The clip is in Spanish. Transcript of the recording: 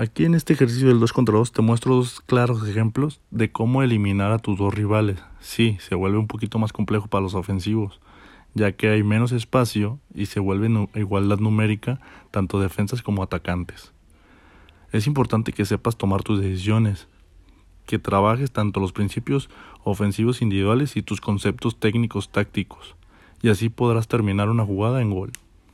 Aquí en este ejercicio del 2 contra 2 te muestro dos claros ejemplos de cómo eliminar a tus dos rivales. Sí, se vuelve un poquito más complejo para los ofensivos, ya que hay menos espacio y se vuelve igualdad numérica tanto defensas como atacantes. Es importante que sepas tomar tus decisiones, que trabajes tanto los principios ofensivos individuales y tus conceptos técnicos tácticos, y así podrás terminar una jugada en gol.